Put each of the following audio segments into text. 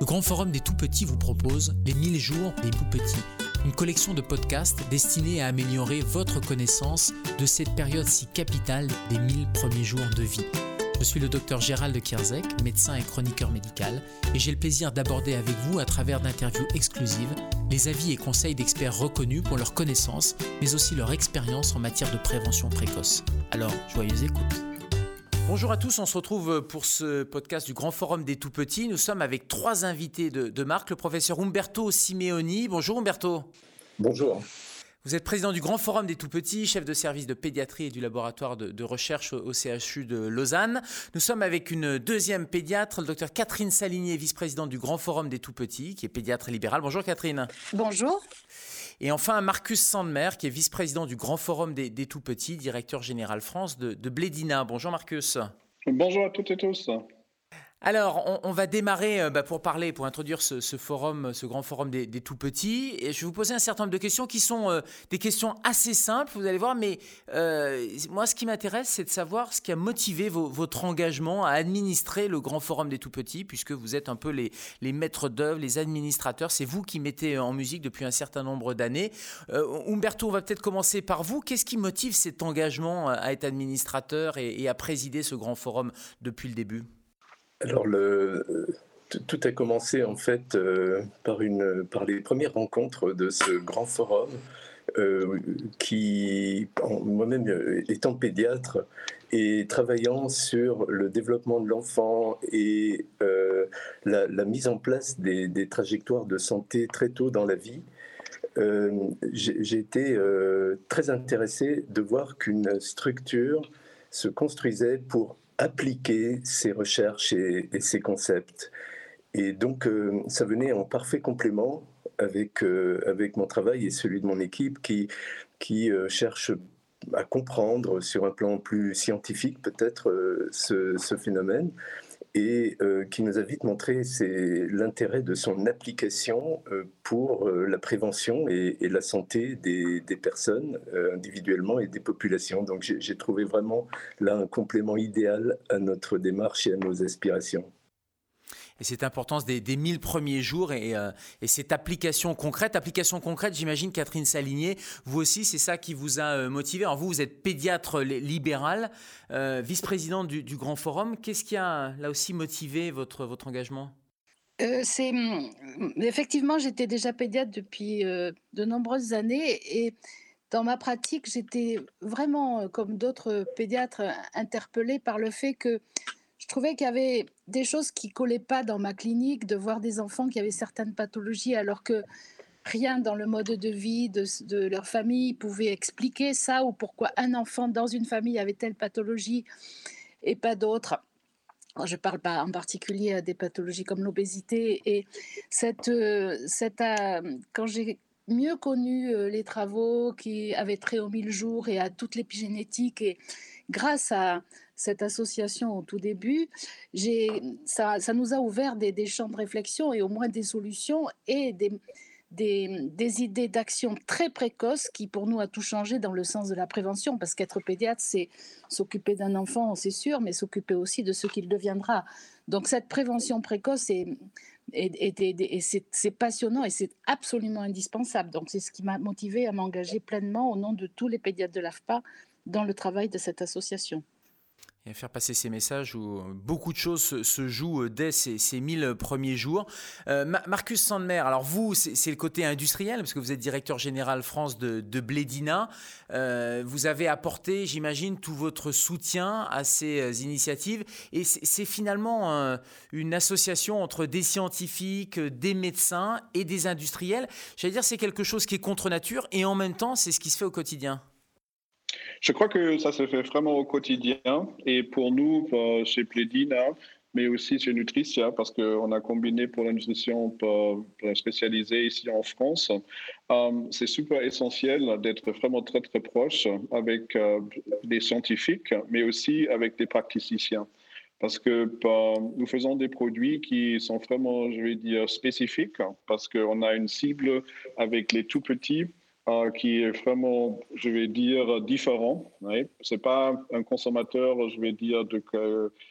Le Grand Forum des Tout-Petits vous propose Les 1000 jours des Tout-Petits, une collection de podcasts destinés à améliorer votre connaissance de cette période si capitale des 1000 premiers jours de vie. Je suis le docteur Gérald Kierzek, médecin et chroniqueur médical, et j'ai le plaisir d'aborder avec vous, à travers d'interviews exclusives, les avis et conseils d'experts reconnus pour leur connaissance, mais aussi leur expérience en matière de prévention précoce. Alors, joyeuse écoute. Bonjour à tous, on se retrouve pour ce podcast du Grand Forum des Tout-Petits. Nous sommes avec trois invités de, de marque, le professeur Umberto Simeoni. Bonjour Umberto. Bonjour. Vous êtes président du Grand Forum des Tout-Petits, chef de service de pédiatrie et du laboratoire de, de, recherche au CHU de Lausanne. Nous sommes avec une deuxième pédiatre, le docteur Catherine Saligné, vice-présidente du Grand Forum des Tout-Petits, qui est pédiatre libérale. Bonjour Catherine. Bonjour. Et enfin, Marcus Sandmer, qui est vice-président du Grand Forum des, Tout-Petits, directeur général France de, de Blédina. Bonjour Marcus. Bonjour à toutes et tous. Alors, on, va démarrer euh, bah, pour parler, pour introduire ce, forum, ce grand forum des, tout petits. Et je vais vous poser un certain nombre de questions qui sont euh, des questions assez simples, vous allez voir. Mais euh, moi, ce qui m'intéresse, c'est de savoir ce qui a motivé votre engagement à administrer le grand forum des tout petits, puisque vous êtes un peu les, maîtres d'œuvre, les administrateurs. C'est vous qui mettez en musique depuis un certain nombre d'années. Umberto, on va peut-être commencer par vous. Qu'est-ce qui motive cet engagement à être administrateur et à présider ce grand forum depuis le début? Alors, tout a commencé en fait euh, par, les premières rencontres de ce grand forum euh, qui, moi-même étant pédiatre et travaillant sur le développement de l'enfant et euh, la, mise en place des, des, trajectoires de santé très tôt dans la vie, euh, j'ai été euh, très intéressé de voir qu'une structure se construisait pour appliquer ces recherches et, et ces concepts. Et donc, euh, ça venait en parfait complément avec, euh, avec mon travail et celui de mon équipe qui, qui euh, cherche à comprendre sur un plan plus scientifique peut-être ce, phénomène et euh, qui nous a vite montré l'intérêt de son application euh, pour euh, la prévention et, la santé des personnes individuellement et des populations. Donc j'ai trouvé vraiment là un complément idéal à notre démarche et à nos aspirations et cette importance des, des 1000 premiers jours et, euh, et, cette application concrète. Application concrète, j'imagine, Catherine Saligné, vous aussi, c'est ça qui vous a euh, motivé. Alors vous, vous êtes pédiatre libéral, euh, vice-présidente du, Grand Forum. Qu'est-ce qui a là aussi motivé votre, engagement? Mm, effectivement, j'étais déjà pédiatre depuis de nombreuses années et dans ma pratique, j'étais vraiment, comme d'autres pédiatres, interpellée par le fait que trouvais qu'il y avait des choses qui collaient pas dans ma clinique, de voir des enfants qui avaient certaines pathologies alors que rien dans le mode de vie de, leur famille pouvait expliquer ça ou pourquoi un enfant dans une famille avait telle pathologie et pas d'autres. Je ne parle pas en particulier des pathologies comme l'obésité et cette, cette, euh, quand j'ai mieux connu euh, les travaux qui avaient trait aux mille jours et à toute l'épigénétique et grâce à cette association au tout début, ça, nous a ouvert des, champs de réflexion et au moins des solutions et des, idées d'action très précoces qui pour nous a tout changé dans le sens de la prévention. Parce qu'être pédiatre c'est s'occuper d'un enfant c'est sûr mais s'occuper aussi de ce qu'il deviendra. Donc cette prévention précoce est, est, est, est c'est passionnant et c'est absolument indispensable. Donc c'est ce qui m'a motivé à m'engager pleinement au nom de tous les pédiatres de l'AFPA dans le travail de cette association et faire passer ces messages où beaucoup de choses se, jouent dès ces, ces 1000 premiers jours. Euh, Marcus Sandmer, alors vous, c'est le côté industriel, parce que vous êtes directeur général France de, de Blédina. Euh, vous avez apporté, j'imagine, tout votre soutien à ces euh, initiatives. Et c'est finalement euh, une association entre des scientifiques, des médecins et des industriels. J'allais dire, c'est quelque chose qui est contre nature, et en même temps, c'est ce qui se fait au quotidien. Je crois que ça se fait vraiment au quotidien. Et pour nous, chez Plédina, mais aussi chez Nutricia, parce qu'on a combiné pour la nutrition spécialisée ici en France, euh, c'est super essentiel d'être vraiment très, très proche avec euh, des scientifiques, mais aussi avec des praticiens. Parce que nous faisons des produits qui sont vraiment, je vais dire, spécifiques, parce qu'on a une cible avec les tout petits euh, qui est vraiment, je vais dire, différent. Ce n'est pas un consommateur, je vais dire, de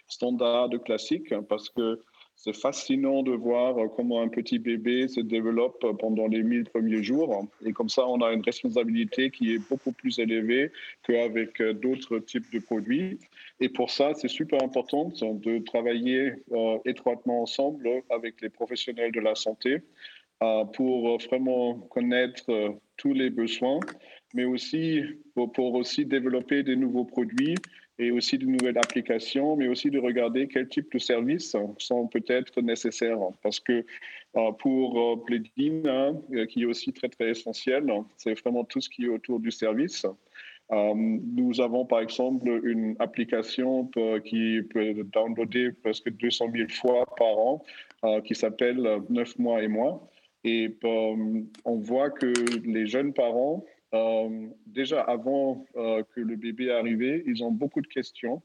standard, de classique, parce que c'est fascinant de voir comment un petit bébé se développe pendant les 1000 premiers jours. Et comme ça, on a une responsabilité qui est beaucoup plus élevée qu'avec d'autres types de produits. Et pour ça, c'est super important de travailler euh, étroitement ensemble avec les professionnels de la santé euh, pour vraiment connaître tous les besoins, mais aussi pour, aussi développer des nouveaux produits et aussi de nouvelles applications, mais aussi de regarder quel type de services sont peut-être nécessaires. Parce que euh, pour euh, Pledin, hein, euh, qui est aussi très, très essentiel, c'est vraiment tout ce qui est autour du service. nous avons par exemple une application qui peut downloader presque 200 000 fois par an qui s'appelle 9 mois et moi. Et on voit que les jeunes parents euh, déjà, avant euh, que le bébé est arrivé, ils ont beaucoup de questions.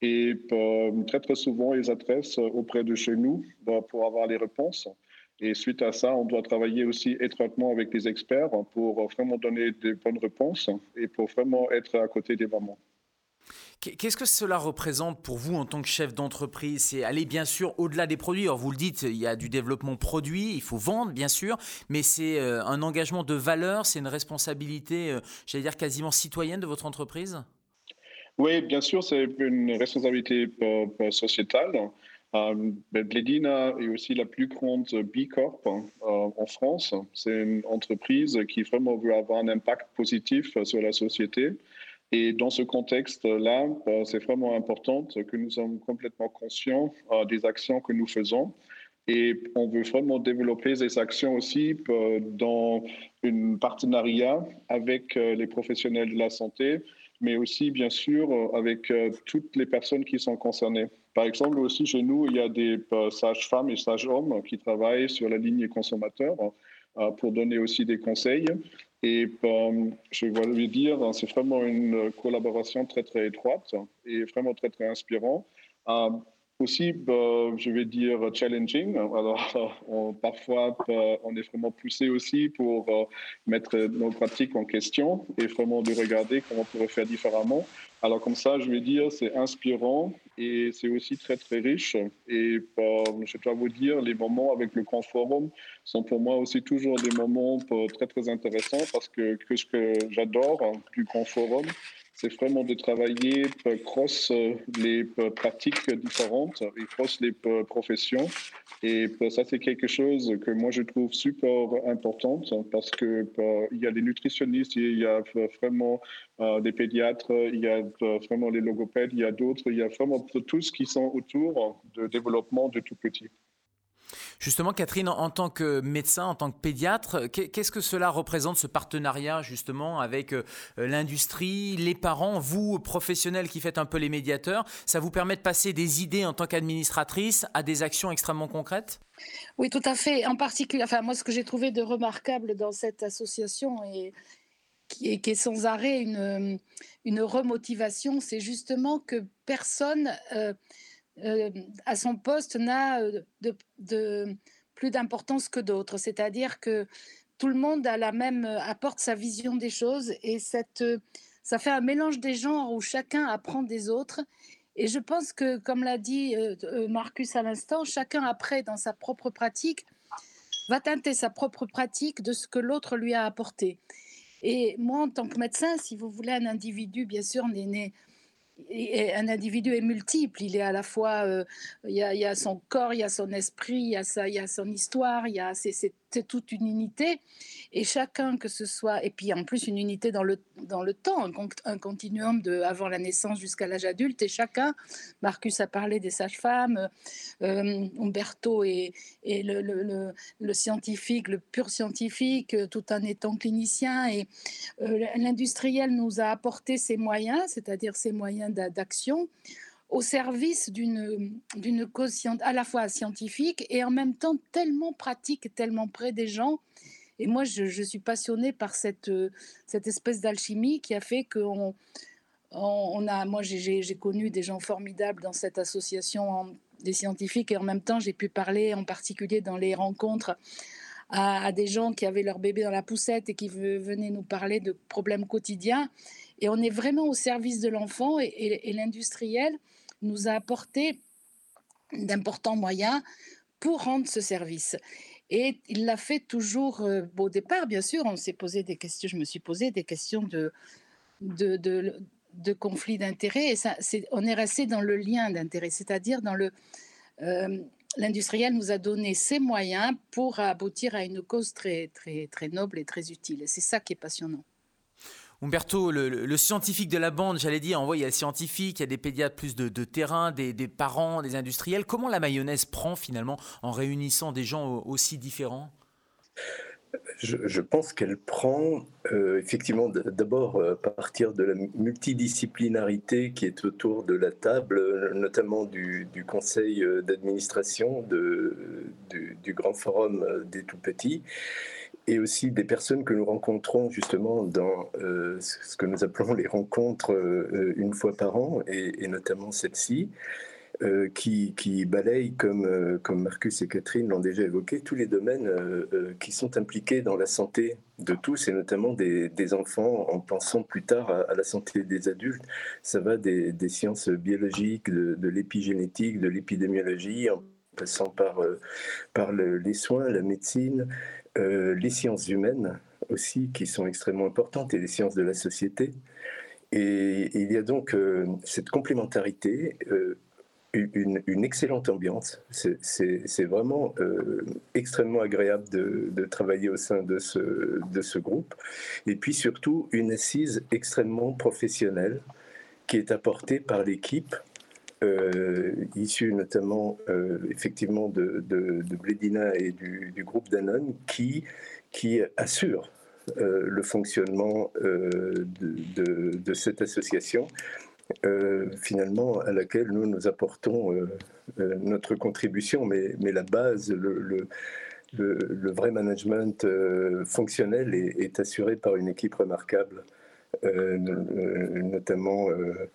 Et euh, très, très souvent, ils adressent auprès de chez nous pour avoir les réponses. Et suite à ça, on doit travailler aussi étroitement avec les experts pour vraiment donner des bonnes réponses et pour vraiment être à côté des mamans. Qu'est-ce que cela représente pour vous en tant que chef d'entreprise? C'est aller bien sûr au-delà des produits. Alors vous le dites, il y a du développement produit, il faut vendre bien sûr, mais c'est euh, un engagement de valeur, c'est une responsabilité, euh, j'allais dire quasiment citoyenne de votre entreprise? Oui, bien sûr, c'est une responsabilité euh, sociétale. Bledina est aussi la plus grande B Corp en France. C'est une entreprise qui vraiment veut avoir un impact positif sur la société. Et dans ce contexte-là, euh, c'est vraiment important que nous sommes complètement conscients euh, des actions que nous faisons. Et on veut vraiment développer ces actions aussi euh, dans un partenariat avec les professionnels de la santé, mais aussi, bien sûr, avec toutes les personnes qui sont concernées. Par exemple, aussi chez nous, il y a des sages-femmes et sages-hommes qui travaillent sur la ligne consommateur pour donner aussi des conseils. Et euh, je vais dire, c'est vraiment une collaboration très, très étroite et vraiment très, très inspirant. Euh, aussi, je vais dire challenging. Alors, parfois, on est vraiment poussé aussi pour euh, mettre nos pratiques en question et vraiment de regarder comment on pourrait faire différemment. Alors, comme ça, je vais dire, c'est inspirant et c'est aussi très, très riche. Et bah, je dois vous dire, les moments avec le Grand Forum sont pour moi aussi toujours des moments très, très intéressants parce que, ce que j'adore du Grand Forum, c'est vraiment de travailler cross euh, les euh, pratiques différentes et cross les euh, professions. Et ça, c'est quelque chose que moi, je trouve super important parce que il y a des nutritionnistes, il y a vraiment des pédiatres, il y a vraiment les logopèdes, il y a d'autres, il y a vraiment tous qui sont autour de développement de tout petit. Justement, Catherine, en tant que médecin, en tant que pédiatre, qu'est-ce que cela représente, ce partenariat justement avec euh, l'industrie, les parents, vous, professionnels qui faites un peu les médiateurs? Ça vous permet de passer des idées en tant qu'administratrice à des actions extrêmement concrètes? Oui, tout à fait. En particulier, enfin, moi, ce que j'ai trouvé de remarquable dans cette association et qui est, sans arrêt une, une remotivation, c'est justement que personne... Euh, euh, à son poste n'a euh, de, plus d'importance que d'autres. C'est-à-dire que tout le monde a la même, euh, apporte sa vision des choses et cette, ça fait un mélange des genres où chacun apprend des autres. Et je pense que, comme l'a dit Marcus à l'instant, chacun après, dans sa propre pratique, va teinter sa propre pratique de ce que l'autre lui a apporté. Et moi, en tant que médecin, si vous voulez, un individu, bien sûr, n'est né un individu est multiple. Il est à la fois, euh, il, y a, son corps, il y a son esprit, il y a, il y a son histoire, il y a, c'est, toute une unité. Et chacun, que ce soit, et puis en plus une unité dans le, dans le temps, un, continuum de avant la naissance jusqu'à l'âge adulte. Et chacun, Marcus a parlé des sages-femmes, euh, Umberto et, le, le, scientifique, le pur scientifique, tout en étant clinicien. Et euh, l'industriel nous a apporté ses moyens, c'est-à-dire ses moyens d'action au service d'une cause à la fois scientifique et en même temps tellement pratique, tellement près des gens. Et moi, je, suis passionnée par cette, cette espèce d'alchimie qui a fait qu'on on, a, moi, j'ai connu des gens formidables dans cette association des scientifiques et en même temps, j'ai pu parler en particulier dans les rencontres à, des gens qui avaient leur bébé dans la poussette et qui venaient nous parler de problèmes quotidiens. Et on est vraiment au service de l'enfant et, et l'industriel nous a apporté d'importants moyens pour rendre ce service. Et il l'a fait toujours au départ, bien sûr, on s'est posé des questions, je me suis posé des questions de, conflit d'intérêts. Et on est resté dans le lien d'intérêt, c'est-à-dire dans le. L'industriel nous a donné ses moyens pour aboutir à une cause très, très, très noble et très utile. C'est ça qui est passionnant. Umberto, le, scientifique de la bande, j'allais dire, en il y a le scientifique, il y a des pédiatres plus de, terrain, des, parents, des industriels. Comment la mayonnaise prend finalement en réunissant des gens aussi différents? Je, pense qu'elle prend euh, effectivement d'abord à euh, partir de la multidisciplinarité qui est autour de la table, notamment du, conseil euh, d'administration du, Grand Forum des Tout-Petits et aussi des personnes que nous rencontrons justement dans euh, ce que nous appelons les rencontres euh, une fois par an, et, notamment celle-ci, euh, qui, qui balaye, comme, Marcus et Catherine l'ont déjà évoqué, tous les domaines qui sont impliqués dans la santé de tous, et notamment des, enfants, en pensant plus tard à, la santé des adultes. Ça va des, sciences biologiques, de, de l'épigénétique, de l'épidémiologie, en passant par, par les soins, la médecine, euh, les sciences humaines aussi, qui sont extrêmement importantes, et les sciences de la société. Et, il y a donc euh, cette complémentarité, euh, une, excellente ambiance. C'est vraiment extrêmement agréable de, travailler au sein de ce, groupe. Et puis surtout, une assise extrêmement professionnelle qui est apportée par l'équipe issus notamment euh, effectivement de, de, Blédina et du, groupe Danone qui, qui assure euh, le fonctionnement de, cette association, finalement à laquelle nous nous apportons notre contribution, mais, mais la base, le, le, vrai management fonctionnel est, assuré par une équipe remarquable, notamment euh,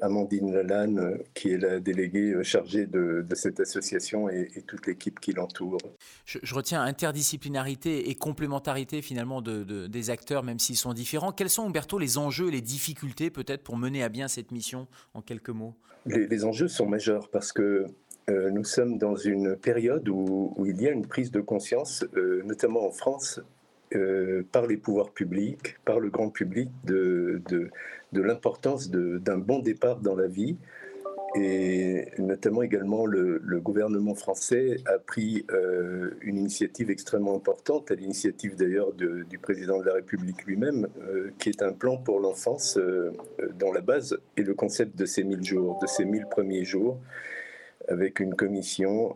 Amandine Lalanne, euh, qui est la déléguée euh, chargée de, cette association et, toute l'équipe qui l'entoure. Je, retiens interdisciplinarité et complémentarité finalement de, des acteurs, même s'ils sont différents. Quels sont, Umberto, les enjeux, les difficultés peut-être pour mener à bien cette mission en quelques mots? Les, enjeux sont majeurs parce que nous sommes dans une période où, il y a une prise de conscience, notamment en France, par les pouvoirs publics, par le grand public, de, de de l'importance d'un bon départ dans la vie. Et notamment également, le, gouvernement français a pris euh, une initiative extrêmement importante, à l'initiative d'ailleurs du président de la République lui-même, euh, qui est un plan pour l'enfance euh, dont la base est le concept de ces 1000 jours, de ces 1000 premiers jours, avec une commission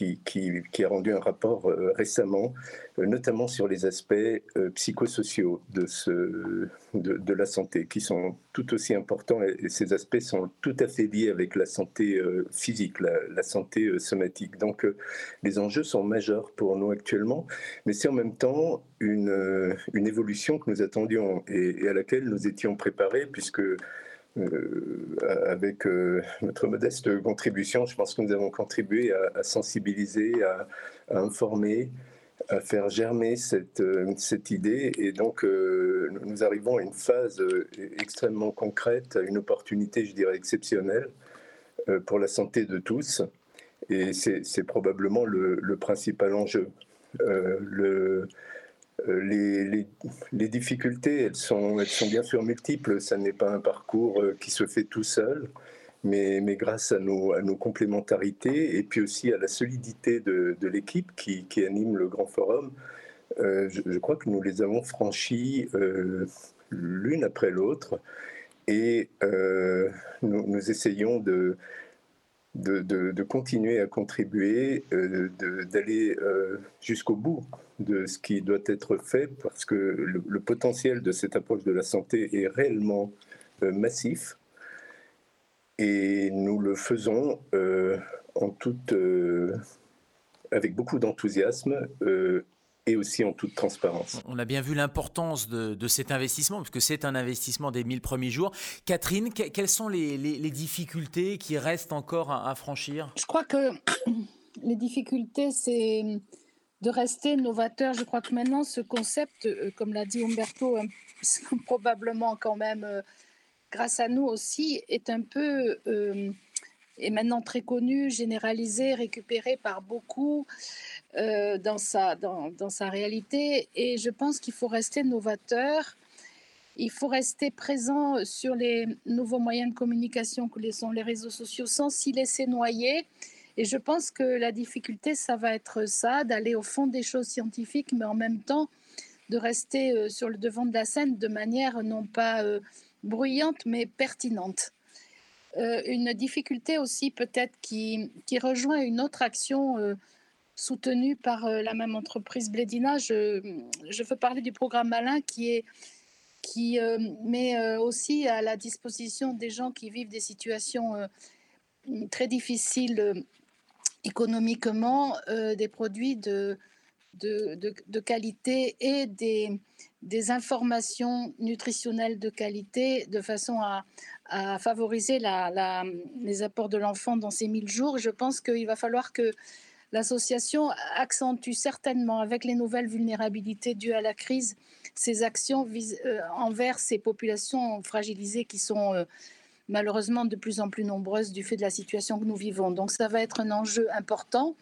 qui, a rendu un rapport euh, récemment, euh, notamment sur les aspects euh, psychosociaux de, la santé, qui sont tout aussi importants, et, ces aspects sont tout à fait liés avec la santé physique, la, santé somatique. Donc les enjeux sont majeurs pour nous actuellement, mais c'est en même temps une, évolution que nous attendions et à laquelle nous étions préparés, puisque euh, avec euh, notre modeste contribution, je pense que nous avons contribué à, sensibiliser, à, informer, à faire germer cette, euh, idée. Et donc, nous arrivons à une phase extrêmement concrète, à une opportunité, je dirais, exceptionnelle pour la santé de tous. Et c'est probablement le, principal enjeu. Euh, les, difficultés, elles sont, bien sûr multiples. Ça n'est pas un parcours euh, qui se fait tout seul, mais, grâce à nos, complémentarités et puis aussi à la solidité de, l'équipe qui, anime le Grand Forum, euh, je, crois que nous les avons franchis l'une après l'autre et nous, essayons de, de, continuer à contribuer, d'aller jusqu'au bout de ce qui doit être fait parce que le, potentiel de cette approche de la santé est réellement euh, massif. Et nous le faisons euh, euh, avec beaucoup d'enthousiasme et aussi en toute transparence. On a bien vu l'importance de, cet investissement, puisque c'est un investissement des 1000 premiers jours. Catherine, quelles sont les, difficultés qui restent encore à franchir? Je crois que les difficultés, c'est de rester novateur. Je crois que maintenant, ce concept, euh, comme l'a dit Umberto, hein, probablement quand même, euh, grâce à nous aussi, est un peu, euh, est maintenant très connu, généralisé, récupéré par beaucoup euh, dans, sa, dans, dans, sa réalité. Et je pense qu'il faut rester novateur. Il faut rester présent sur les nouveaux moyens de communication que sont les réseaux sociaux sans s'y laisser noyer. Et je pense que la difficulté, ça va être ça, d'aller au fond des choses scientifiques, mais en même temps de rester euh, sur le devant de la scène de manière non pas euh, bruyante, mais pertinente. Euh, une difficulté aussi peut-être qui, qui, rejoint une autre action soutenue par la même entreprise Blédina. Je, je, veux parler du programme Malin qui, est, qui met aussi à la disposition des gens qui vivent des situations très difficiles économiquement des produits de, de, qualité et des, des, informations nutritionnelles de qualité de façon à, favoriser la, les apports de l'enfant dans ces 1000 jours. Je pense qu'il va falloir que l'association accentue certainement avec les nouvelles vulnérabilités dues à la crise ses actions euh, envers ces populations fragilisées qui sont euh, malheureusement de plus en plus nombreuses du fait de la situation que nous vivons. Donc ça va être un enjeu important.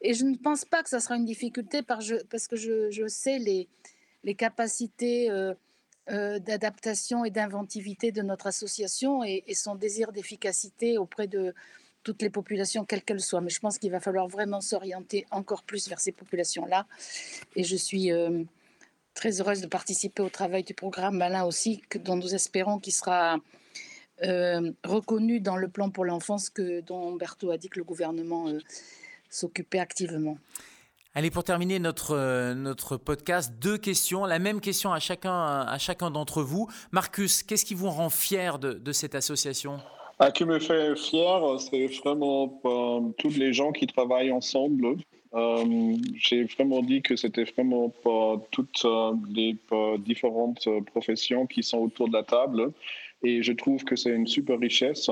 Et je ne pense pas que ça sera une difficulté parce que je, sais les, les capacités euh, euh, d'adaptation et d'inventivité de notre association et, son désir d'efficacité auprès de toutes les populations, quelles qu'elles soient. Mais je pense qu'il va falloir vraiment s'orienter encore plus vers ces populations-là. Et je suis euh, très heureuse de participer au travail du programme Malin aussi, dont nous espérons qu'il sera reconnu dans le plan pour l'enfance que dont Berthaud a dit que le gouvernement s'occuper activement. Allez, pour terminer notre, euh, notre podcast, deux questions. La même question à chacun, à chacun d'entre vous. Marcus, qu'est-ce qui vous rend fier de, de cette association? Ah, qui me fait fier, c'est vraiment euh, tous les gens qui travaillent ensemble. Euh, j'ai vraiment dit que c'était vraiment toutes les différentes professions qui sont autour de la table. Et je trouve que c'est une super richesse.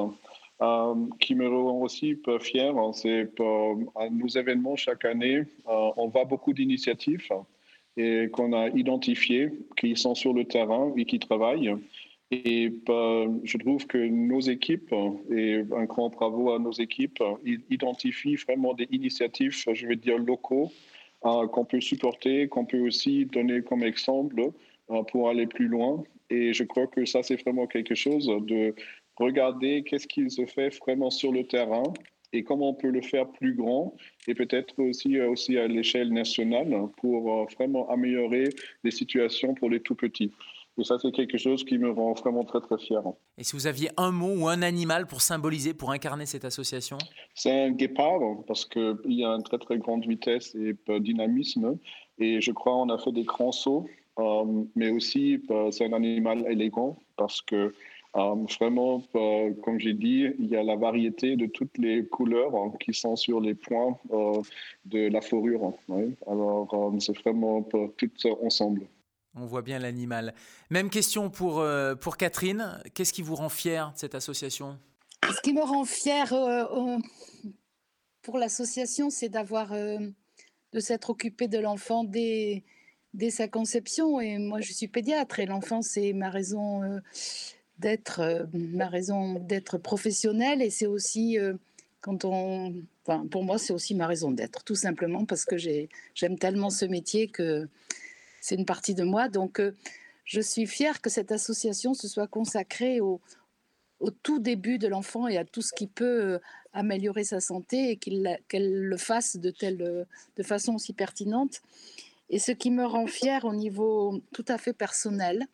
Euh, qui me rend aussi fier, hein, c'est à nos événements chaque année, euh, on voit beaucoup d'initiatives et qu'on a identifiées, qui sont sur le terrain et qui travaillent. Et je trouve que nos équipes, et un grand bravo à nos équipes, identifient vraiment des initiatives, je veux dire, locaux, euh, qu'on peut supporter, qu'on peut aussi donner comme exemple pour aller plus loin. Et je crois que ça, c'est vraiment quelque chose de regarder qu'est-ce qu'il se fait vraiment sur le terrain et comment on peut le faire plus grand et peut-être aussi, euh, aussi à l'échelle nationale pour euh, vraiment améliorer les situations pour les tout petits. Et ça, c'est quelque chose qui me rend vraiment très, très fier. Et si vous aviez un mot ou un animal pour symboliser, pour incarner cette association? C'est un guépard, parce qu'il y a une très, très grande vitesse et dynamisme. Et je crois qu'on a fait des grands sauts, euh, mais aussi c'est un animal élégant, parce que euh, vraiment, euh, comme j'ai dit, il y a la variété de toutes les couleurs hein, qui sont sur les points euh, de la fourrure. Alors, c'est vraiment tout ensemble. On voit bien l'animal. Même question pour, pour Catherine. Qu'est-ce qui vous rend fier de cette association? Ce qui me rend fier pour l'association, c'est d'avoir de s'être occupé de l'enfant dès, dès sa conception. Et moi, je suis pédiatre et l'enfant, c'est ma raison d'être euh, ma raison d'être professionnelle et c'est aussi euh, quand on pour moi c'est aussi ma raison d'être tout simplement parce que j'aime tellement ce métier que c'est une partie de moi. Donc euh, je suis fière que cette association se soit consacrée au, au tout début de l'enfant et à tout ce qui peut améliorer sa santé et qu'elle le fasse de telle de façon aussi pertinente. Et ce qui me rend fière au niveau tout à fait personnel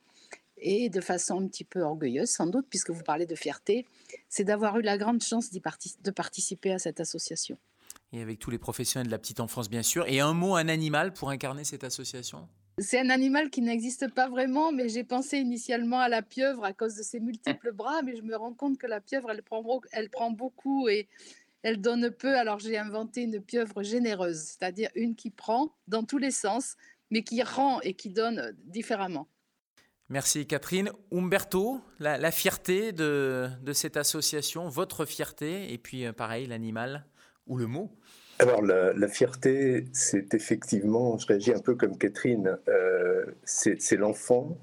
et de façon un petit peu orgueilleuse sans doute, puisque vous parlez de fierté, c'est d'avoir eu la grande chance de participer à cette association. Et avec tous les professionnels de la petite enfance, bien sûr. Et un mot, un animal pour incarner cette association? C'est un animal qui n'existe pas vraiment, mais j'ai pensé initialement à la pieuvre à cause de ses multiples bras, mais je me rends compte que la pieuvre, elle prend, elle prend beaucoup et elle donne peu. Alors j'ai inventé une pieuvre généreuse, c'est-à-dire une qui prend dans tous les sens, mais qui rend et qui donne différemment. Merci Catherine. Umberto, la, fierté de, cette association, votre fierté, et puis euh, pareil, l'animal ou le mot alors la, fierté, c'est effectivement, je réagis un peu comme Catherine, euh, c'est l'enfant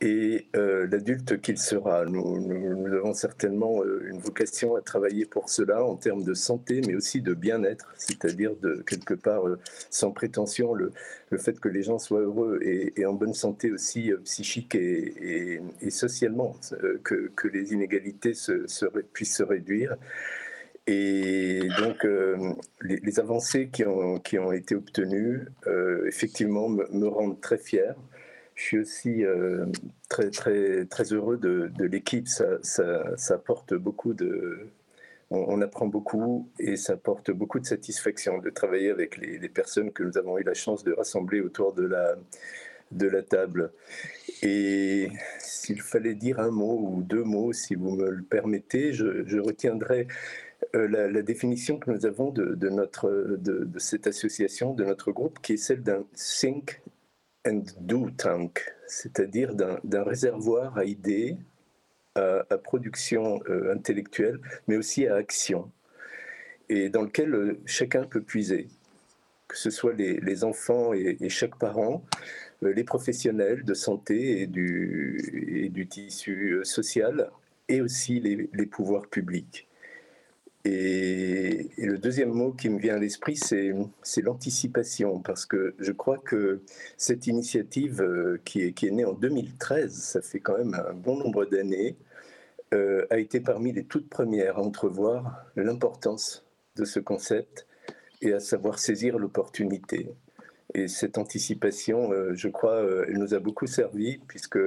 et euh, l'adulte qu'il sera. Nous, avons certainement euh, une vocation à travailler pour cela en termes de santé, mais aussi de bien-être, c'est-à-dire de quelque part, euh, sans prétention, le, le, fait que les gens soient heureux et, en bonne santé aussi psychique et, socialement, que, que, les inégalités se, puissent se réduire. Et donc, les, avancées qui ont, qui ont été obtenues, effectivement, me rendent très fier. Je suis aussi euh, très, très, très heureux de, l'équipe. Ça, ça, apporte beaucoup de. On, apprend beaucoup et ça apporte beaucoup de satisfaction de travailler avec les, personnes que nous avons eu la chance de rassembler autour de la, table. Et s'il fallait dire un mot ou deux mots, si vous me le permettez, je, retiendrai euh, la, définition que nous avons de, notre, de, cette association, de notre groupe, qui est celle d'un think and do tank, c'est-à-dire d'un réservoir à idées, à, production euh, intellectuelle, mais aussi à action, et dans lequel euh, chacun peut puiser, que ce soit les, enfants et, chaque parent, euh, les professionnels de santé et du, et du tissu social, et aussi les pouvoirs publics. Et, le deuxième mot qui me vient à l'esprit, c'est l'anticipation, parce que je crois que cette initiative euh, qui est, née en 2013, ça fait quand même un bon nombre d'années, euh, a été parmi les toutes premières à entrevoir l'importance de ce concept et à savoir saisir l'opportunité. Et cette anticipation, euh, je crois, elle nous a beaucoup servi, puisque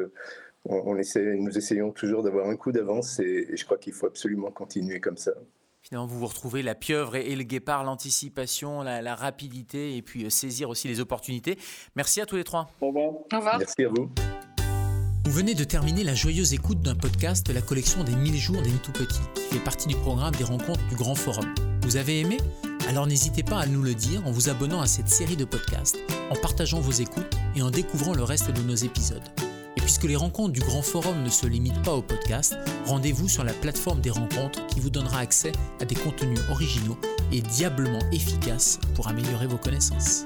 nous essayons toujours d'avoir un coup d'avance, et je crois qu'il faut absolument continuer comme ça. Finalement, vous vous retrouvez la pieuvre et, le guépard, l'anticipation, la, rapidité et puis euh, saisir aussi les opportunités. Merci à tous les trois. Au revoir. Au revoir. Merci à vous. Vous venez de terminer la joyeuse écoute d'un podcast de la collection des 1000 jours des tout petits, qui fait partie du programme des rencontres du Grand Forum. Vous avez aimé? Alors n'hésitez pas à nous le dire en vous abonnant à cette série de podcasts, en partageant vos écoutes et en découvrant le reste de nos épisodes. Puisque les rencontres du Grand Forum ne se limitent pas au podcast, rendez-vous sur la plateforme des rencontres qui vous donnera accès à des contenus originaux et diablement efficaces pour améliorer vos connaissances.